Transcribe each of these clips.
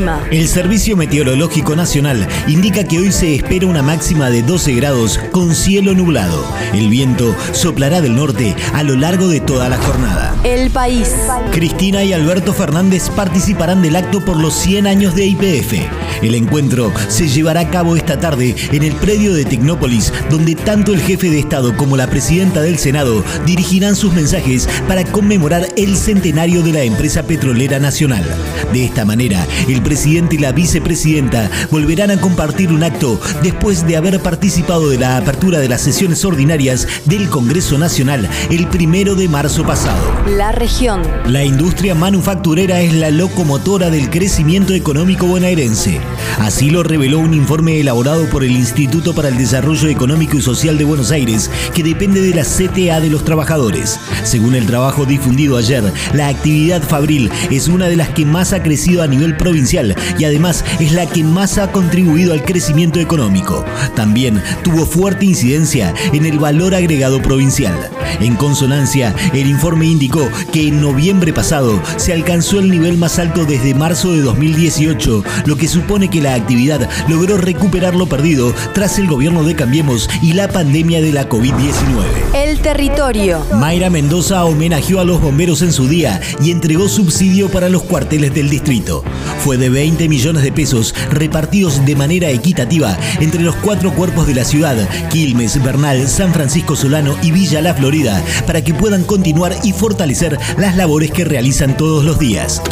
El clima. El Servicio Meteorológico Nacional indica que hoy se espera una máxima de 12 grados con cielo nublado. El viento soplará del norte a lo largo de toda la jornada. El país. Cristina y Alberto Fernández participarán del acto por los 100 años de IPF. El encuentro se llevará a cabo esta tarde en el predio de Tecnópolis, donde tanto el jefe de Estado como la presidenta del Senado dirigirán sus mensajes para conmemorar el centenario de la empresa petrolera nacional. De esta manera, el presidente y la vicepresidenta volverán a compartir un acto después de haber participado de la apertura de las sesiones ordinarias del Congreso Nacional el primero de marzo pasado. La región. La industria manufacturera es la locomotora del crecimiento económico bonaerense. Así lo reveló un informe elaborado por el Instituto para el Desarrollo Económico y Social de Buenos Aires, que depende de la CTA de los trabajadores. Según el trabajo difundido ayer, la actividad fabril es una de las que más ha crecido a nivel provincial y además es la que más ha contribuido al crecimiento económico. También tuvo fuerte incidencia en el valor agregado provincial. En consonancia, el informe indicó que en noviembre pasado se alcanzó el nivel más alto desde marzo de 2018, lo que supone que la actividad logró recuperar lo perdido tras el gobierno de Cambiemos y la pandemia de la COVID-19. El territorio. Mayra Mendoza homenajeó a los bomberos en su día y entregó subsidio para los cuarteles del distrito. Fue de 20 millones de pesos repartidos de manera equitativa entre los cuatro cuerpos de la ciudad, Quilmes, Bernal, San Francisco Solano y Villa La Florida, para que puedan continuar y fortalecer las labores que realizan todos los días.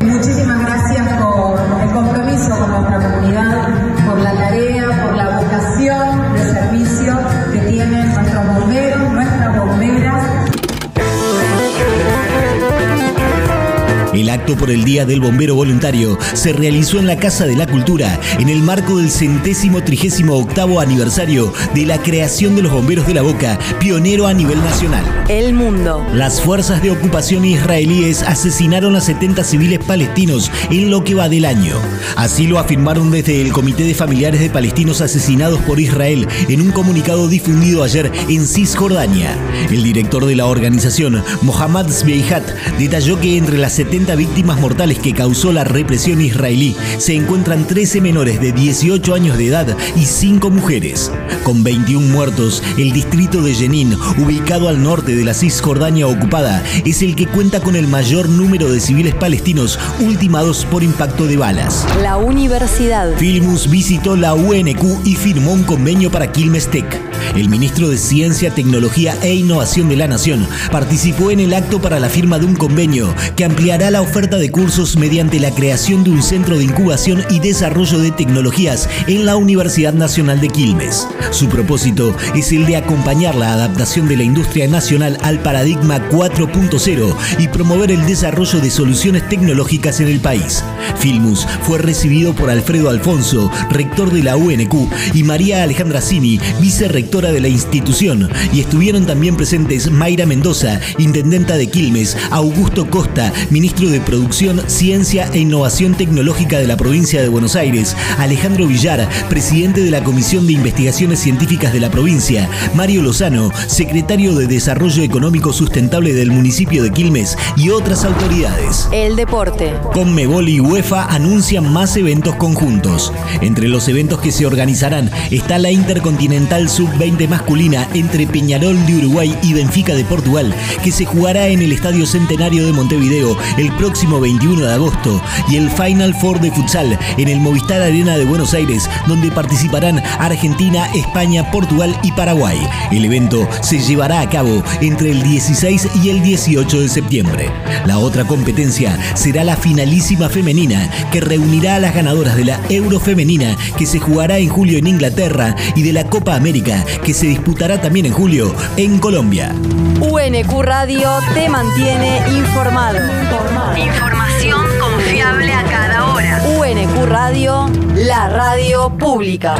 Muchísimas gracias El acto por el Día del Bombero Voluntario se realizó en la Casa de la Cultura en el marco del centésimo trigésimo octavo aniversario de la creación de los Bomberos de la Boca, pionero a nivel nacional. El mundo. Las fuerzas de ocupación israelíes asesinaron a 70 civiles palestinos en lo que va del año. Así lo afirmaron desde el Comité de Familiares de Palestinos Asesinados por Israel en un comunicado difundido ayer en Cisjordania. El director de la organización, Mohammad Zbeihat, detalló que entre las 70 víctimas mortales que causó la represión israelí se encuentran 13 menores de 18 años de edad y 5 mujeres. Con 21 muertos, el distrito de Jenin, ubicado al norte de la Cisjordania ocupada, es el que cuenta con el mayor número de civiles palestinos ultimados por impacto de balas. La universidad. Filmus visitó la UNQ y firmó un convenio para Quilmes Tech. El ministro de Ciencia, Tecnología e Innovación de la Nación participó en el acto para la firma de un convenio que ampliará la oferta de cursos mediante la creación de un centro de incubación y desarrollo de tecnologías en la Universidad Nacional de Quilmes. Su propósito es el de acompañar la adaptación de la industria nacional al paradigma 4.0 y promover el desarrollo de soluciones tecnológicas en el país. Filmus fue recibido por Alfredo Alfonso, rector de la UNQ, y María Alejandra Cini, de la institución, y estuvieron también presentes Mayra Mendoza, intendenta de Quilmes, Augusto Costa, ministro de Producción, Ciencia e Innovación Tecnológica de la provincia de Buenos Aires, Alejandro Villar, presidente de la Comisión de Investigaciones Científicas de la provincia, Mario Lozano, secretario de Desarrollo Económico Sustentable del municipio de Quilmes y otras autoridades. El deporte. Conmebol y UEFA anuncian más eventos conjuntos. Entre los eventos que se organizarán está la Intercontinental Sub-20 masculina entre Peñarol de Uruguay y Benfica de Portugal, que se jugará en el Estadio Centenario de Montevideo el próximo 21 de agosto, y el Final Four de futsal en el Movistar Arena de Buenos Aires, donde participarán Argentina, España, Portugal y Paraguay. El evento se llevará a cabo entre el 16 y el 18 de septiembre. La otra competencia será la finalísima femenina, que reunirá a las ganadoras de la Eurofemenina, que se jugará en julio en Inglaterra, y de la Copa América, que se disputará también en julio en Colombia. UNQ Radio te mantiene informado. Información confiable a cada hora. UNQ Radio, la radio pública.